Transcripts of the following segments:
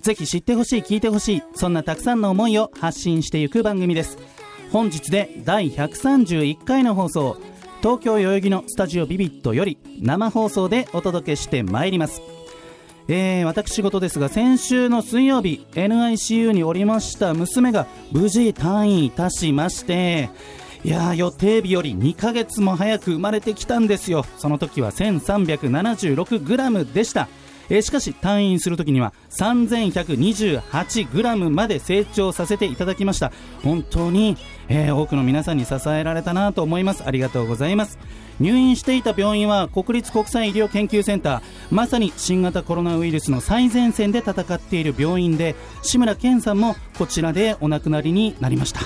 ぜひ知ってほしい聞いてほしいそんなたくさんの思いを発信していく番組です。本日で第131回の放送東京代々木のスタジオビビットより生放送でお届けしてまいります。えー、私事ですが先週の水曜日 NICU におりました娘が無事退院いたしましていや予定日より2ヶ月も早く生まれてきたんですよ。その時は 1376g でした。えーしかし退院するときには 3128g まで成長させていただきました。本当に、えー多くの皆さんに支えられたなと思います。ありがとうございます。入院していた病院は国立国際医療研究センター。まさに新型コロナウイルスの最前線で戦っている病院で志村けんさんもこちらでお亡くなりになりました。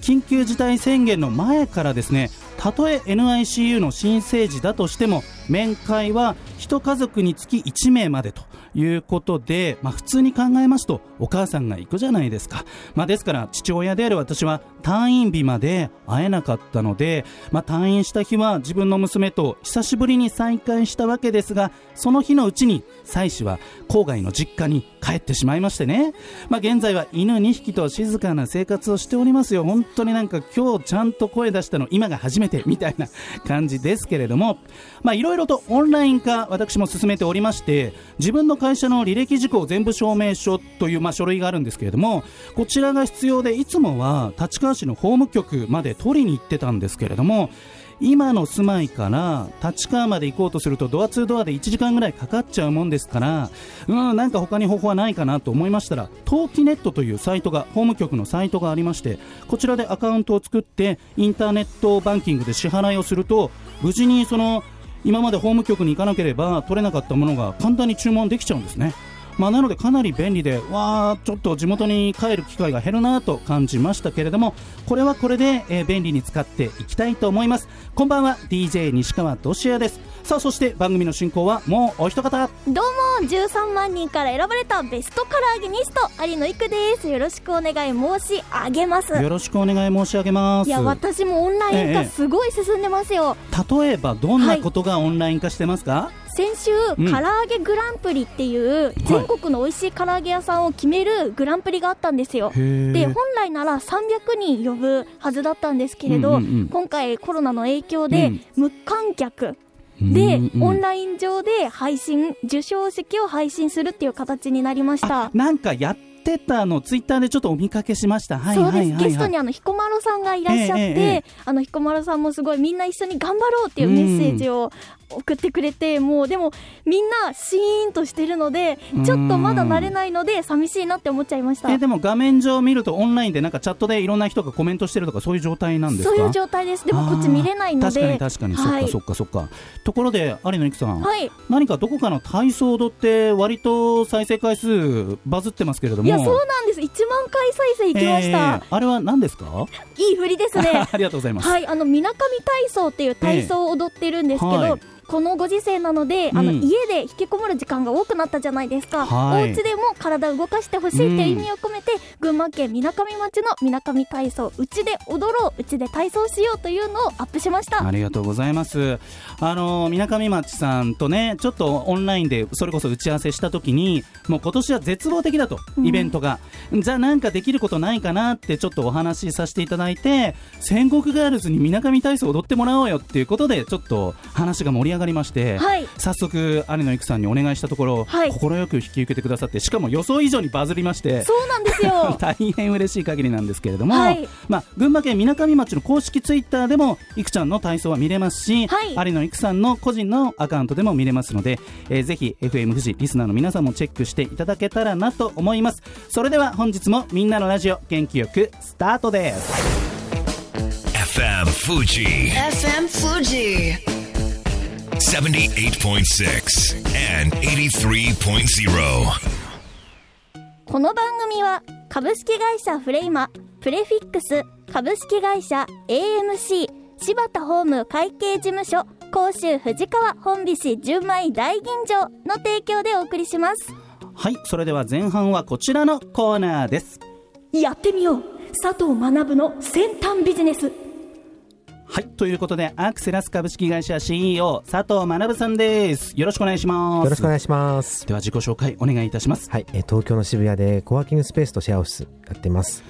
緊急事態宣言の前からですねたとえ NICU の新生児だとしても面会は1家族につき1名までということで、まあ、普通に考えますとお母さんが行くじゃないですか、まあ、ですから父親である私は退院日まで会えなかったので、まあ、退院した日は自分の娘と久しぶりに再会したわけですがその日のうちに妻子は郊外の実家に帰ってしまいましてね、まあ、現在は犬2匹と静かな生活をしておりますよ。本当になんか今日ちゃんと声出したの今が初めてみたいな感じですけれども。まあいろいろとオンライン化私も進めておりまして自分の会社の履歴事項全部証明書というまあ書類があるんですけれどもこちらが必要でいつもは立川市の法務局まで取りに行ってたんですけれども今の住まいから立川まで行こうとするとドア2ドアで1時間ぐらいかかっちゃうもんですからうんなんか他に方法はないかなと思いましたら登記ネットというサイトが法務局のサイトがありましてこちらでアカウントを作ってインターネットバンキングで支払いをすると無事にその今まで法務局に行かなければ取れなかったものが簡単に注文できちゃうんですね。まあ、なのでかなり便利で、わー、ちょっと地元に帰る機会が減るなと感じましたけれども、これはこれで、えー便利に使っていきたいと思います。こんばんは、DJ 西川どしやです。さあ、そして番組の進行はもうお一方。どうも13万人から選ばれたベストカラーゲニスト有野育ですよろしくお願い申し上げますよろしくお願い申し上げます。いや私もオンライン化ええすごい進んでますよ、例えばどんなことがオンライン化してますか、先週、うん唐揚げグランプリっていう全国の美味しい唐揚げ屋さんを決めるグランプリがあったんですよ。で本来なら300人呼ぶはずだったんですけれど、うんうんうん。今回コロナの影響でうん。無観客で、うんうん。オンライン上で配信授賞式を配信するっていう形になりました。あなんかやってたの、ツイッターでちょっとお見かけしました。はいそうです、はいはい、はい。ゲストにあの彦摩呂さんがいらっしゃって、ええええあの彦摩呂さんもすごいみんな一緒に頑張ろうっていうメッセージを送ってくれて、もうでもみんなシーンとしてるのでちょっとまだ慣れないので寂しいなって思っちゃいました。えでも画面上見るとオンラインでなんかチャットでいろんな人がコメントしてるとかそういう状態なんですか？そういう状態です。でもこっち見れないので。確かに確かに、はい。そっかそっかそっか。ところで有野由紀さん、はい。何かどこかの体操踊って割と再生回数バズってますけれども。いやそうなんです。1万回再生いきました、えーあれは何ですか？いい振りですね。ありがとうございます、はい、あのみなかみ体操っていう体操を踊ってるんですけど、ええはいこのご時世なので、あのうん家で引きこもる時間が多くなったじゃないですか、はい。お家でも体を動かしてほしいっていう意味を込めて、群馬県みなかみ町のみなかみ体操うちで踊ろううちで体操しようというのをアップしました。ありがとうございます。あのみなかみ町さんとね、ちょっとオンラインでそれこそ打ち合わせしたときに、もう今年は絶望的だと、うん。イベントが。じゃあなんかできることないかなってちょっとお話しさせていただいて、戦国ガールズにみなかみ体操踊ってもらおうよっていうことで、ちょっと話が盛り上がりまして、はい。早速、有野由紀さんにお願いしたところ、はい。快く引き受けてくださって、しかも予想以上にバズりまして、そうなんですよ。大変嬉しい限りなんですけれども、はい。まあ、群馬県みなかみ町の公式ツイッターでもいくちゃんの体操は見れますし、はい。有野いくさんの個人のアカウントでも見れますので、えーぜひ FM 富士リスナーの皆さんもチェックしていただけたらなと思います。それでは本日もみんなのラジオ元気よくスタートです。FM Fuji FM Fuji. 78.6 and 83.0. この番組は株式会社フレイマプレフィックス株式会社 AMC 柴田ホーム会計事務所甲州藤川本菱純米大吟醸の提供でお送りします。はいそれでは前半はこちらのコーナーです。やってみよう。佐藤学の先端ビジネスはいということでアクセラス株式会社 CEO 佐藤学さんですよろしくお願いしますよろしくお願いします。では自己紹介お願いいたしますはい、えー東京の渋谷でコワーキングスペースとシェアオフィスやってます。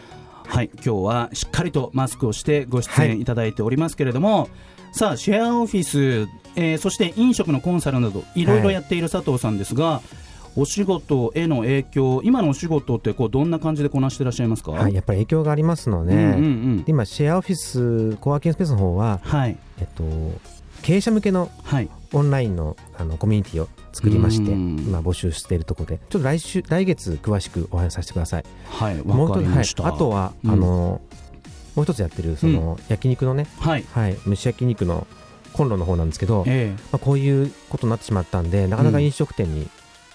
はい今日はしっかりとマスクをしてご出演いただいておりますけれども、さあシェアオフィス、えーそして飲食のコンサルなどいろいろやっている佐藤さんですが、お仕事への影響今のお仕事ってこうどんな感じでこなしてらっしゃいますか？はい、やっぱり影響がありますので、うんうんうん。今シェアオフィスコワーキングスペースの方は、はいえっと経営者向けのはい。オンラインのあのコミュニティを作りまして、うん。今募集しているところで、ちょっと来週来月詳しくお話しさせてください。はいもう一つわかりました、はい、あとは、うん。あのもう一つやってるその、焼肉のね、はい。はい、蒸し焼肉のコンロの方なんですけど、えまあ、こういうことになってしまったんでなかなか飲食店に、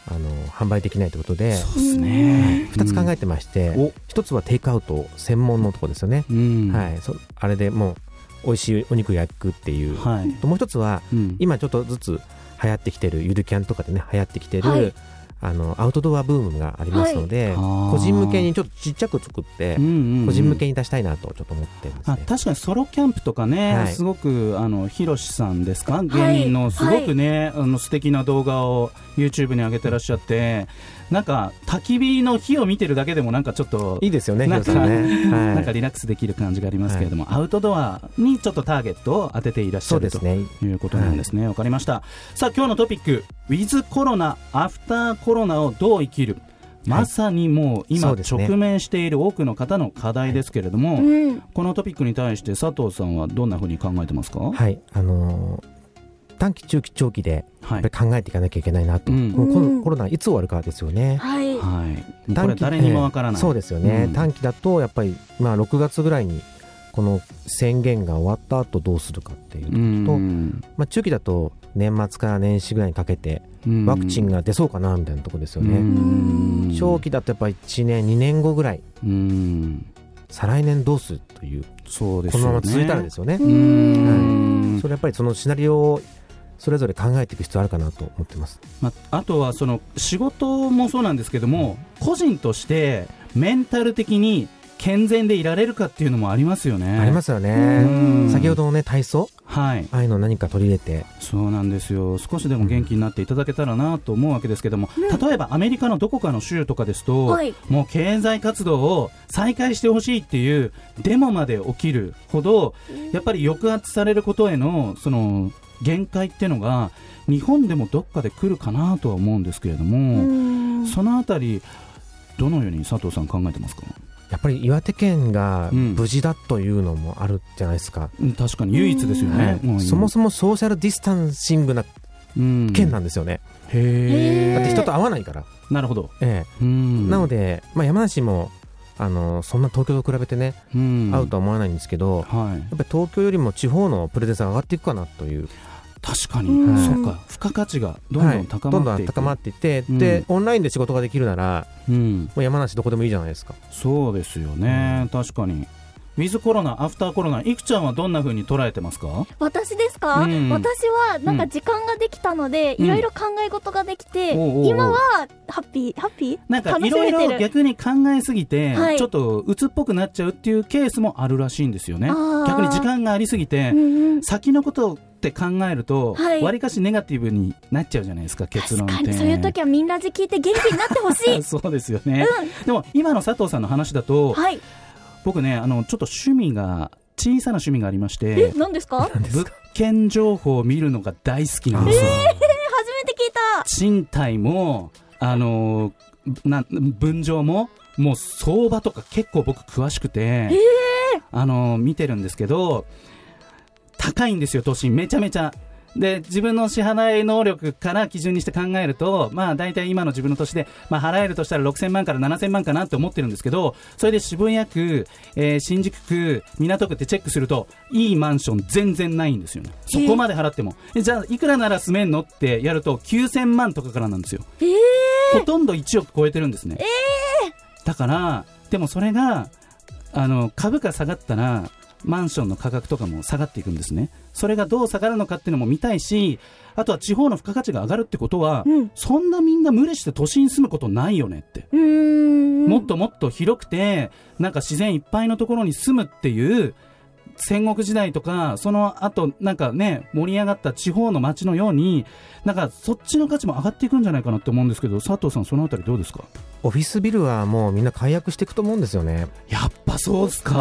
あの販売できないということでえそうですね。2つ考えてまして、お。一つはテイクアウト専門のところですよね、うん。はい、そあれでもう美味しいお肉焼くっていう、はい。ともう一つはうん。今ちょっとずつ流行ってきてるゆるキャンとかでね流行ってきてる、はいあのアウトドアブームがありますので、はい。個人向けにちょっとちっちゃく作って、うんうんうん。個人向けに出したいなとちょっと思ってるんですね。あ確かにソロキャンプとかね、はい。すごくあのヒロシさんですか？芸人のすごくね、あの素敵な動画を YouTube に上げてらっしゃってなんか焚き火の火を見てるだけでもなんかちょっといいですよね、ヒなんかね。はいなんかリラックスできる感じがありますけれども、アウトドアにちょっとターゲットを当てていらっしゃるとそうですね。いうことなんですね。わ、かりました。さあ、今日のトピック、ウィズコロナ、アフターコロナをどう生きるまさにもう今直面している多くの方の課題ですけれども、うんこのトピックに対して佐藤さんはどんなふうに考えてますか？はい、あのー短期、中期、長期ではい。やっぱり考えていかなきゃいけないなと、うん。このコロナいつ終わるかですよね。はい。はい。もうこれ誰にもわからない。ええそうですよね、うん。短期だとやっぱり、まあ、6月ぐらいにこの宣言が終わった後どうするかっていううと、ん。まあ、中期だと年末から年始ぐらいにかけてうん。ワクチンが出そうかなみたいなところですよね、うん。長期だとやっぱり1年2年後ぐらい。うん。再来年どうするというそうですよね。このまま続いたらですよね、うん。それやっぱりそのシナリオをそれぞれ考えていく必要あるかなと思ってます。まあ、あとはその仕事もそうなんですけども個人としてメンタル的に健全でいられるかっていうのもありますよね。ありますようねん。先ほどのね体操？はい。ああいうの何か取り入れて。そうなんですよ。少しでも元気になっていただけたらなと思うわけですけども、例えばアメリカのどこかの州とかですと、はい。もう経済活動を再開してほしいっていうデモまで起きるほどやっぱり抑圧されることへのその限界っていうのが日本でもどっかで来るかなとは思うんですけれども、うん。そのあたりどのように佐藤さん考えてますか？やっぱり岩手県がうん。無事だというのもあるじゃないですか、うん確かに唯一ですよね、はいそもそもソーシャルディスタンシングなも県なんですよね、へえだって人と会わないから、なるほど、えうん。えなので、まあ、山梨もあのそんな東京と比べてね、うん。会うとは思わないんですけど、はい。やっぱり東京よりも地方のプレゼンスが上がっていくかなという、確かに、うん。そうか。付加価値がどんどん高まっていく、どん高まってい。って、うん。でオンラインで仕事ができるならうん、もう山梨どこでもいいじゃないですか。そうですよね、確かにウィズコロナアフターコロナいくちゃんはどんな風に捉えてますか？私ですか、うん。私はなんか時間ができたので、うん。いろいろ考え事ができて、おうおうおう。今はハッピーハッピー？なんか楽いろいろ逆に考えすぎて、はい。ちょっと鬱っぽくなっちゃうっていうケースもあるらしいんですよね。逆に時間がありすぎて、うんうん。先のことって考えるとはい。わり、かしネガティブになっちゃうじゃないですか結論って。そういう時はみんなで聞いて元気になってほしい。そうですよね、でも今の佐藤さんの話だと、はい僕ねあのちょっと趣味が小さな趣味がありましえて何ですか？え物件情報を見るのが大好きなんですよ、初めて聞いた。賃貸もあのな分譲ももう相場とか結構僕詳しくて、あの見てるんですけど高いんですよ都心。めちゃめちゃで自分の支払い能力から基準にして考えると、まあ、大体今の自分の年で、まあ、払えるとしたら6000万から7000万かなって思ってるんですけどそれで渋谷区、えー新宿区、港区ってチェックするといいマンション全然ないんですよね。そこまで払っても。えじゃあいくらなら住めんのってやると9000万とかからなんですよ。えー、ほとんど1億超えてるんですね。だから、でもそれが、あの、株価下がったら、マンションの価格とかも下がっていくんですね。それがどう下がるのかっていうのも見たいし、あとは地方の付加価値が上がるってことは、うんそんなみんな無理して都心に住むことないよねって。もっともっと広くて、なんか自然いっぱいのところに住むっていう、戦国時代とか、その後、なんかね、盛り上がった地方の街のように、なんかそっちの価値も上がっていくんじゃないかなって思うんですけど、佐藤さん、そのあたりどうですか？オフィスビルはもうみんな解約していくと思うんですよね。やっぱそうですはいか。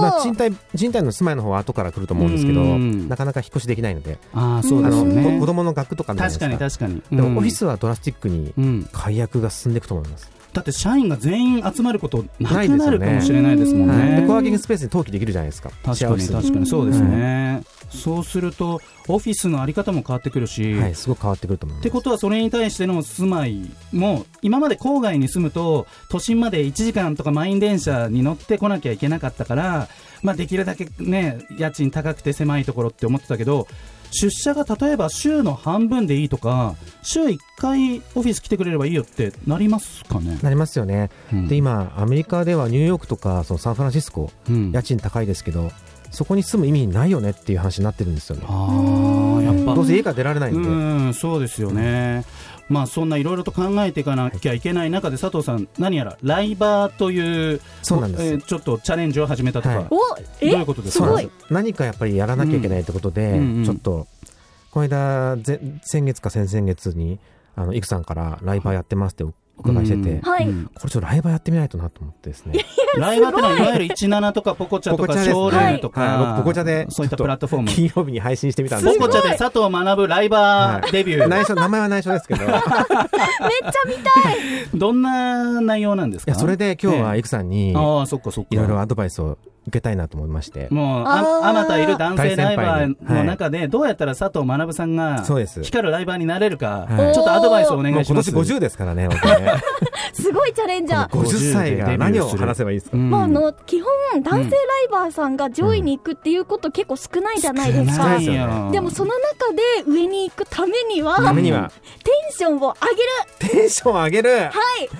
まあ、賃貸賃貸の住まいの方は後から来ると思うんですけど、うんなかなか引っ越しできないので、ああ、そうあのですね。こ子供の学とか確か。かに確かに。でもオフィス、スはドラスティックにうん、解約が進んでいくと思います。だって社員が全員集まることなくなるかもしれないですもんはい、でね。コワーキングスペースに登記できるじゃないですか。確かに確かにそうですね。そうすると、オフィスのあり方も変わってくるし、はい、すごく変わってくると思います。ってことはそれに対しての住まいも今まで郊外に住むと都心まで1時間とか満員電車に乗ってこなきゃいけなかったから、まあ、できるだけね家賃高くて狭いところって思ってたけど出社が例えば週の半分でいいとか週1回オフィス来てくれればいいよってなりますかね、なりますよね。うんで、今、アメリカではニューヨークとかそのサンフランシスコ、うん家賃高いですけど、そこに住む意味ないよねっていう話になってるんですよね。あーやっぱどうせ家から出られないんで。うんそうですよね、まあそんないろいろと考えていかなきゃいけない中で佐藤さん何やらライバーというそうなんですえーちょっとチャレンジを始めたとか、はい。おどうえいうことですか？何かやっぱりやらなきゃいけないってことで、うん。うんうん。ちょっと、この間、ぜ先月か先々月に、あの、イクさんからライバーやってますってお伺いしてて、うん。はい。うん。これちょっとライバーやってみないとなと思ってですね。ライバーってのはい。わゆる17とかポコチャとかポコチャです。ショールームとか、はい。ポコチャでそういったプラットフォーム。金曜日に配信してみたんですけど。ポコチャで佐藤学ぶライバーデビュー、内緒、名前は内緒ですけど、い めっちゃ見たい。どんな内容なんですか？や、それで今日はえイクさんにえ、ああそっかそっか。いろいろアドバイスを受けたいなと思いまして。もうあまたいる男性ライバーの中でどうやったら佐藤学さんがそうです。光るライバーになれるか、はい。ちょっとアドバイスをお願もう今年いします50ですからね、僕ね。すごいチャレンジャー。この50歳が何を話せばいいですか？うん。まあ、あの基本男性ライバーさんが上位に行くっていうこと結構少ないじゃないですか、少ないよ。でもその中で上に行くためにはためには、テンションを上げる。テンション上げる。はい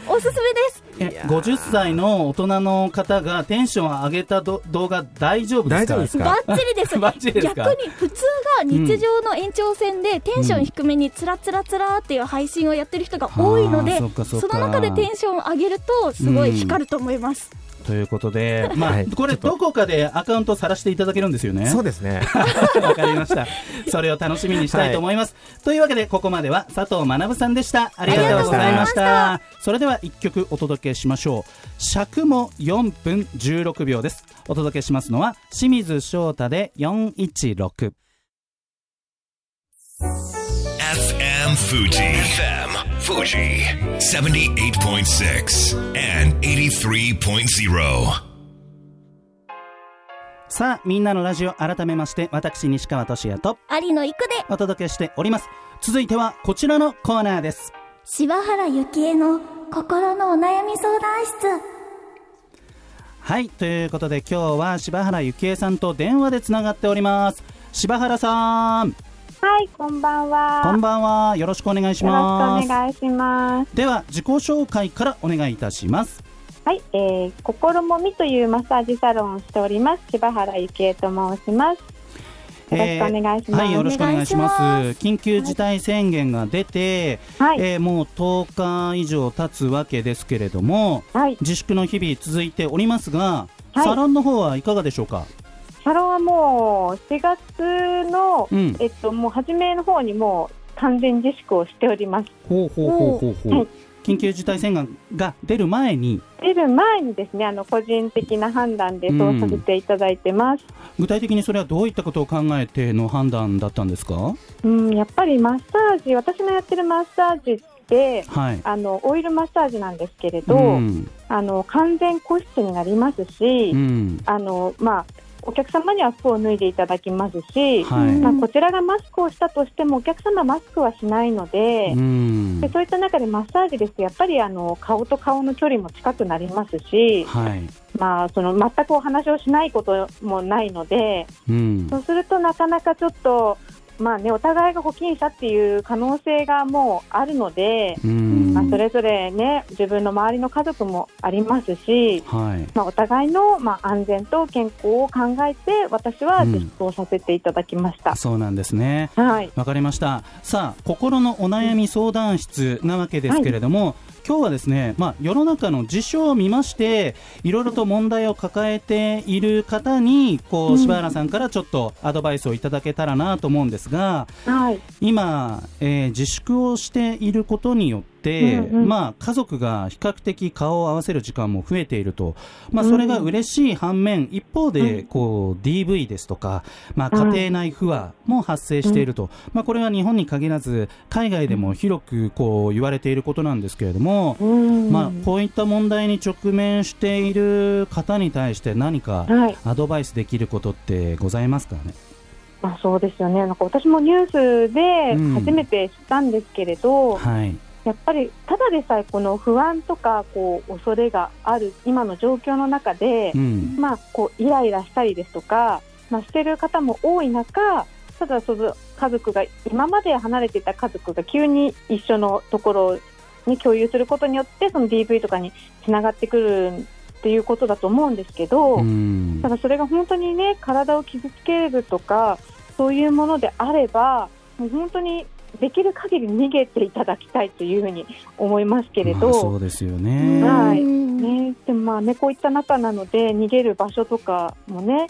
おすすめですえ50歳の大人の方がテンションを上げたど動画大丈夫ですか？大丈夫ですか？バッチリです バッチリですか？逆に普通が日常の延長線でテンション低めにつらつらつらっていう配信をやってる人が多いので、あーその中でテンションを上げるとすごい光ると思います、ということで、まあはいこれどこかでアカウントを晒していただけるんですよねそうですね。わかりました。それを楽しみにしたいと思います。というわけで、ここまでは佐藤学さんでした。ありがとうございました。それでは一曲お届けしましょう。尺も4分16秒です。お届けしますのは、清水翔太で416。FM Fuji. FM Fuji. 78.6 and 83.0. さあ、みんなのラジオ改めまして、私、西川俊也と有野育でお届けしております。続いては、こちらのコーナーです。柴原幸恵の心のお悩み相談室はい、ということで今日は柴原幸恵さんと電話でつながっております。柴原さん、はい、こんばんは。こんばんは。よろしくお願いしよろます。しくお願いします。では自己紹介からお願いいたします。はい、えー、心もみというマッサージサロンをしております。柴原幸恵と申します。よろしくお願いします。はい、よろしくお願いします。緊急事態宣言が出て、はい、えーもう10日以上経つわけですけれども、はい、自粛の日々続いておりますが、はいサロンの方はいかがでしょうか？サロンはもう4月の、うんえっともう初めの方にもう完全自粛をしております。ほうほうほうほうほう。はい緊急事態宣言が出る前に出る前にですね、あの個人的な判断でそうさせていただいてます。具体的にそれはどういったことを考えての判断だったんですか？うん、やっぱりマッサージ、私のやってるマッサージって。はい。あのオイルマッサージなんですけれど、うん、あの完全個室になりますし、うん、あのまあ、お客様には服を脱いでいただきますし、はい。まあ、こちらがマスクをしたとしてもお客様はマスクはしないので,、うんで、そういった中でマッサージですとやっぱりあの顔と顔の距離も近くなりますし、はい。まあ、その全くお話をしないこともないのでうん。そうするとなかなかちょっと、まあね、お互いが保菌者っていう可能性がもうあるので。うんまあ、それぞれね自分の周りの家族もありますし、はい。まあ、お互いの、まあ、安全と健康を考えて私は実装させていただきました。そうなんですね。はい。わかりました。さあ心のお悩み相談室なわけですけれども、今日はですね、まあ、世の中の事象を見ましていろいろと問題を抱えている方にこう柴原さんからちょっとアドバイスをいただけたらなと思うんですがはい。今、えー自粛をしていることによって、うんうん。まあ、家族が比較的顔を合わせる時間も増えていると、まあ、それが嬉しい反面、一方でこう DV ですとか、まあ、家庭内不和も発生していると、まあ、これは日本に限らず海外でも広くこう言われていることなんですけれども、うん。まあ、こういった問題に直面している方に対して何かはい。アドバイスできることってございますかね？まあ、そうですよね。なんか私もニュースでうん。初めて知ったんですけれど、はいやっぱりただでさえこの不安とかこう恐れがある今の状況の中でう、ん。まあ、こうイライラしたりですとか、まあ、してる方も多い中ただその家族が今まで離れていた家族が急に一緒のところに共有することによってその DV とかにつながってくるっていうことだと思うんですけど、うん。ただそれが本当にね体を傷つけるとかそういうものであればもう本当にできる限り逃げていただきたいというふうに思いますけれど、まあそうですよね。はい。うんね、でもまあねこういった中なので逃げる場所とかもね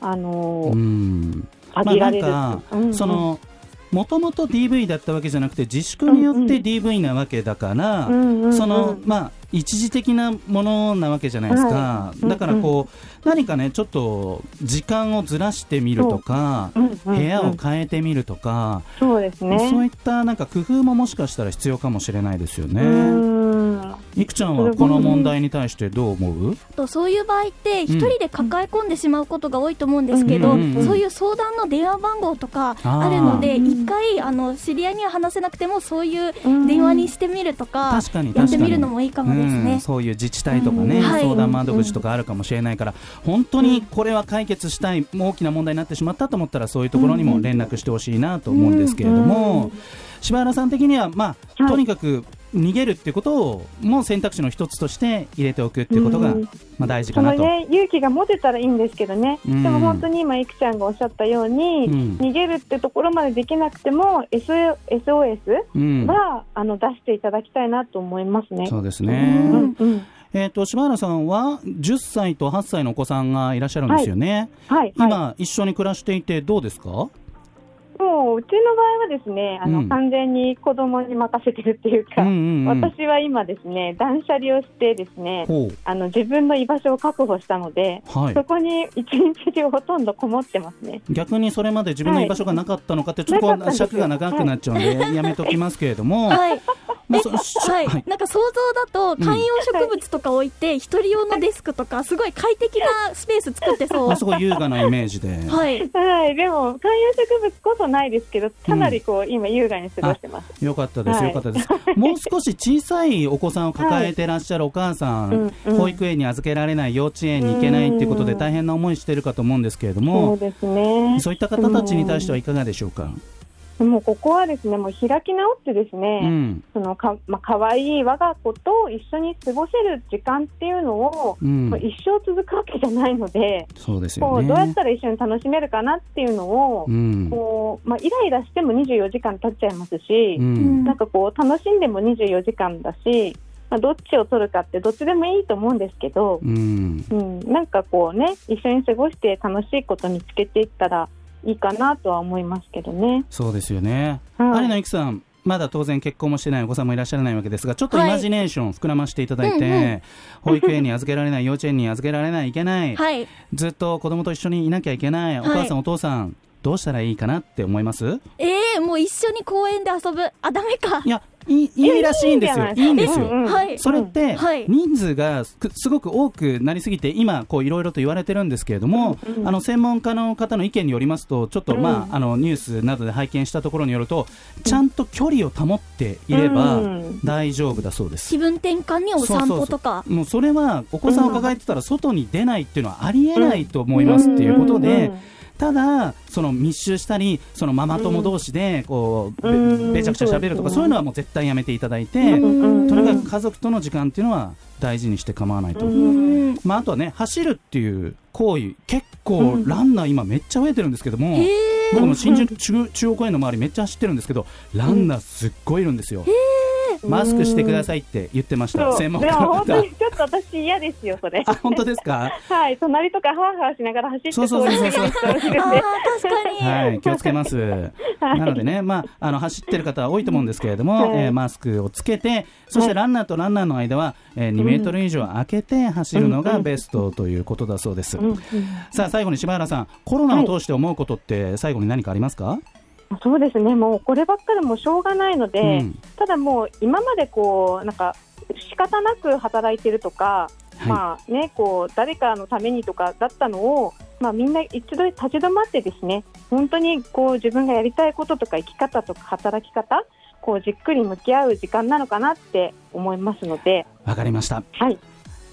あのーうん。限られる、まあうんうん。そのもともと DV だったわけじゃなくて自粛によって DV なわけだから、うんうんうん。そのまあ一時的なものなわけじゃないですか、はい。だからこう、何かねちょっと時間をずらしてみるとか、う。んうんうん。部屋を変えてみるとか、そうですね。そういったなんか工夫ももしかしたら必要かもしれないですようね。ん。いくちゃんはこの問題に対してどう思う？とそういう場合って一人で抱え込んでしまうことが多いと思うんですけど、うんうんうんそういう相談の電話番号とかあるのでうん一回あの知り合いには話せなくてもそういう電話にしてみるとか確かにやってみるのもいいかもですうん。ね。そういう自治体とかね、相談窓口とかあるかもしれないから、本当にこれは解決したい、大きな問題になってしまったと思ったら、そういうところにも連絡してほしいなと思うんですけれども、柴原さん的には、まあ、はい。とにかく逃げるってことを、もう選択肢の一つとして入れておくっていうことが、うん。まあ、大事かなと。ね勇気が持てたらいいんですけどね、うん。でも本当に今、いくちゃんがおっしゃったように、うん。逃げるってところまでできなくても、SO SOS うん。は、あの出していただきたいなと思いますね。そうですうね。んうん。えっ、と、柴原さんは10歳と8歳のお子さんがいらっしゃるんですよね。はい、今、は一緒に暮らしていてどうですか？い、もううちの場合はですね、あの、うん完全に子供に任せてるっていうか、うんうんうん。私は今ですね、断捨離をしてですね、ほあの自分の居場所を確保したので、う。はいそ。こに一日中ほとんどこもってますね。逆にそれまで自分の居場所がなかったのかって、ちょっとこ尺が長くなっちゃうんで、やめときますけれども、はい、まあはいなんか想像だと観葉植物とか置いて一人用のデスクとかすごい快適なスペース作ってそう。あそこ優雅なイメージで。はい。はい、でも観葉植物こそないですけど、かなりこう、今優雅に過ごしてます。よかったです、はいよかったです。もう少し小さいお子さんを抱えてらっしゃるお母さん、うんうん保育園に預けられない、幼稚園に行けないっていうことで大変な思いしてるかと思うんですけれどそうも、ですね。そういった方たちに対してはいかがでしょうか？もうここはですね、もう開き直ってですね、うん。そのか、まあ、可愛い我が子と一緒に過ごせる時間っていうのを、うんまあ、一生続くわけじゃないので、そうですよね。こうどうやったら一緒に楽しめるかなっていうのを、うん。こうまあ、イライラしても24時間経っちゃいますし、うん。なんかこう楽しんでも24時間だし、まあ、どっちを取るかってどっちでもいいと思うんですけど、うん。うん、なんかこうね一緒に過ごして楽しいこと見つけていったらいいかなとは思いますけどね。そうですよね。はい有野育さん、まだ当然結婚もしてないお子さんもいらっしゃらないわけですが、ちょっとイマジネーション膨らましていただいて、うんうん保育園に預けられない、幼稚園に預けられない、いけない、はい。ずっと子供と一緒にいなきゃいけない、お母さん、お父さん、どうしたらいいかなって思います？ええもう一緒に公園で遊ぶ。あ、ダメかい。や、いいいいらしいんですよ。いいんですよ。それってはい。人数がすすごく多くなりすぎて今こういろいろと言われてるんですけれども、あの専門家の方の意見によりますとちょっとまああのニュースなどで拝見したところによるとちゃんと距離を保っていればうん。大丈夫だそうです。気分転換にお散歩とか。もうそれはお子さんを抱えてたら外に出ないっていうのはありえないと思いますっていうことで、ただその密集したりそのママ友同士でこう、うん。べべちゃくちゃ喋るとかそうそういうのはもう絶対やめていただいて、うんとにかく家族との時間っていうのは大事にして構わないと、まあ、あとはね走るっていう行為結構うん。ランナー今めっちゃ増えてるんですけども、へ僕も新宿中中央公園の周りめっちゃ走ってるんですけどランナーすっごいいるんですよ、マスクしてくださいって言ってました。専門で家の方。も本当にちょっと私嫌ですよ、それ。あ本当ですか？はい、隣とかハーハーしながら走ってそうそうそうそう。はい、気をつけます。なのでね、まあ、あの走ってる方は多いと思うんですけれども、はいえーマスクをつけて、そしてランナーとランナーの間は、えー2メートル以上空けて走るのがベストということだそうです。うんうん。さあ、最後に柴原さん、コロナを通して思うことって、最後に何かありますか、そうですね、もうこればっかりもうしょうがないので、うんただもう今までこうなんか仕方なく働いてるとか、はいまあね、こう誰かのためにとかだったのを、まあ、みんな一度立ち止まってですね本当にこう自分がやりたいこととか生き方とか働き方こうじっくり向き合う時間なのかなって思いますので、わかりました。はい、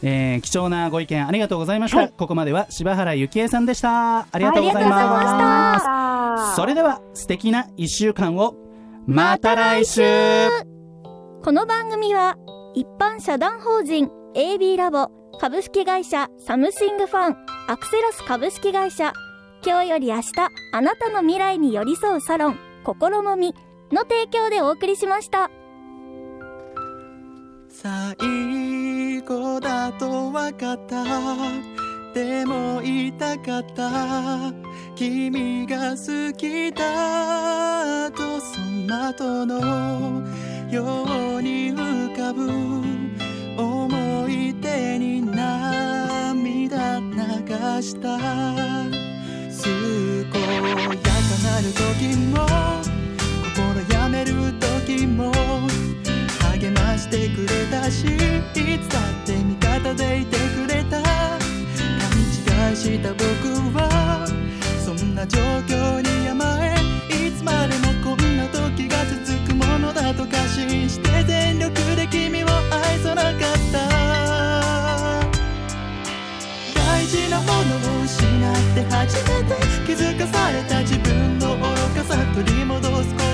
えー貴重なご意見ありがとうございました。はいここまでは柴原幸恵さんでした。ありがとうございま。したそれでは素敵な1週間をまた来週。この番組は一般社団法人 AB ラボ株式会社サムシングファンアクセラス株式会社今日より明日あなたの未来に寄り添うサロン心もみの提供でお送りしました。最後だと分かった。でも言いたかった君が好きだとその後のように浮かぶ思い出に涙流した健やかなる時も心やめる時も励ましてくれたしいつだって味方でいてくれた。勘違いした僕はそんな状況に甘えいつまでもこんな時が続くものだと過信して全力で君を愛さなかった。大事なものを失って初めて気づかされた自分の愚かさ取り戻すこと。